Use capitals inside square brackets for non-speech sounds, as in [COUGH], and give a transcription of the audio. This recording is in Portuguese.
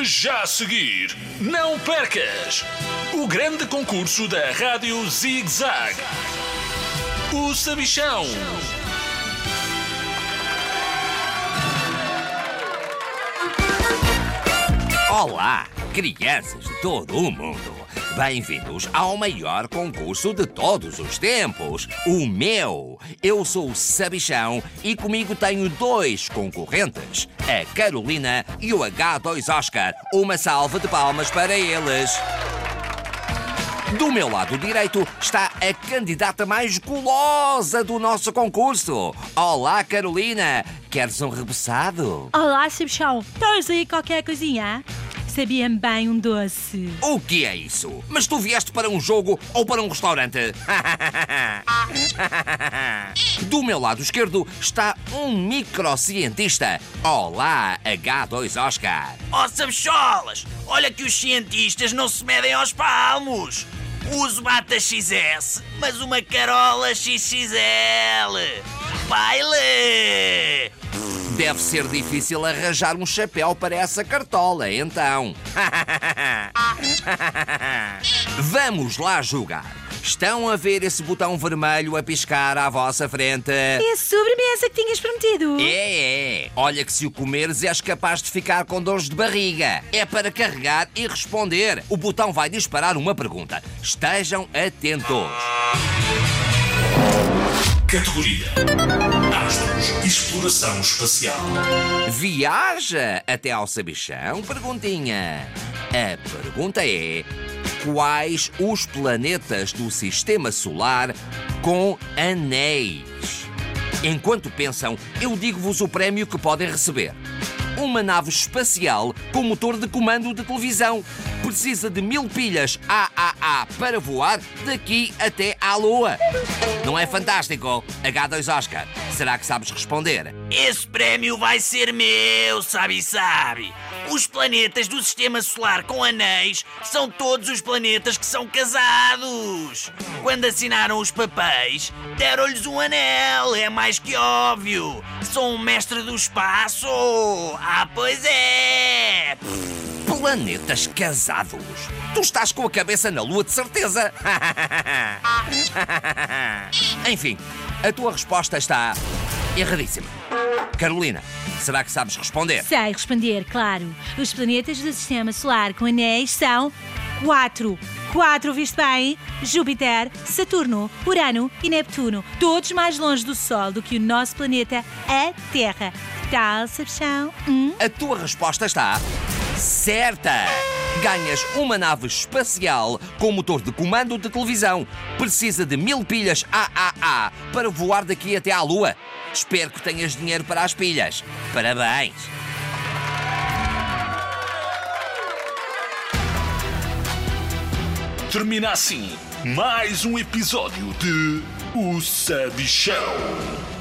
Já a seguir, não percas o grande concurso da Rádio Zig Zag. O Sabichão. Olá, crianças de todo o mundo. Bem-vindos ao maior concurso de todos os tempos, o meu. Eu sou o Sabichão e comigo tenho dois concorrentes, a Carolina e o H2 Oscar. Uma salva de palmas para eles. Do meu lado direito está a candidata mais gulosa do nosso concurso. Olá, Carolina. Queres um rebuçado? Olá, Sabichão. Tens aí qualquer coisinha? Sabia-me bem um doce. O que é isso? Mas tu vieste para um jogo ou para um restaurante? [LAUGHS] Do meu lado esquerdo está um microcientista. Olá, H2 Oscar. Oh, sabicholas! Olha que os cientistas não se medem aos palmos! Uso bata XS, mas uma carola XXL! Baile! Deve ser difícil arranjar um chapéu para essa cartola, então. [LAUGHS] Vamos lá jogar. Estão a ver esse botão vermelho a piscar à vossa frente? É a sobremesa que tinhas prometido. É, é. Olha que se o comeres és capaz de ficar com dores de barriga. É para carregar e responder. O botão vai disparar uma pergunta. Estejam atentos. Categoria Astros Exploração Espacial. Viaja até ao sabichão? Perguntinha. A pergunta é: quais os planetas do sistema solar com anéis? Enquanto pensam, eu digo-vos o prémio que podem receber. Uma nave espacial com motor de comando de televisão. Precisa de mil pilhas AAA para voar daqui até à Lua. Não é fantástico? H2 Oscar, será que sabes responder? Esse prémio vai ser meu, sabe sabe. Os planetas do sistema solar com anéis são todos os planetas que são casados. Quando assinaram os papéis, deram-lhes um anel, é mais que óbvio. Sou um mestre do espaço. Ah, pois é. Planetas casados? Tu estás com a cabeça na lua, de certeza. [LAUGHS] Enfim, a tua resposta está erradíssima. Carolina, será que sabes responder? Sei responder, claro. Os planetas do sistema solar com anéis são quatro. Quatro, viste bem? Júpiter, Saturno, Urano e Neptuno. Todos mais longe do Sol do que o nosso planeta, a Terra. Que tal, Sabichão? Hum? A tua resposta está certa. Ganhas uma nave espacial com motor de comando de televisão. Precisa de mil pilhas AAA para voar daqui até à Lua. Espero que tenhas dinheiro para as pilhas. Parabéns! Termina assim mais um episódio de O Sabichão.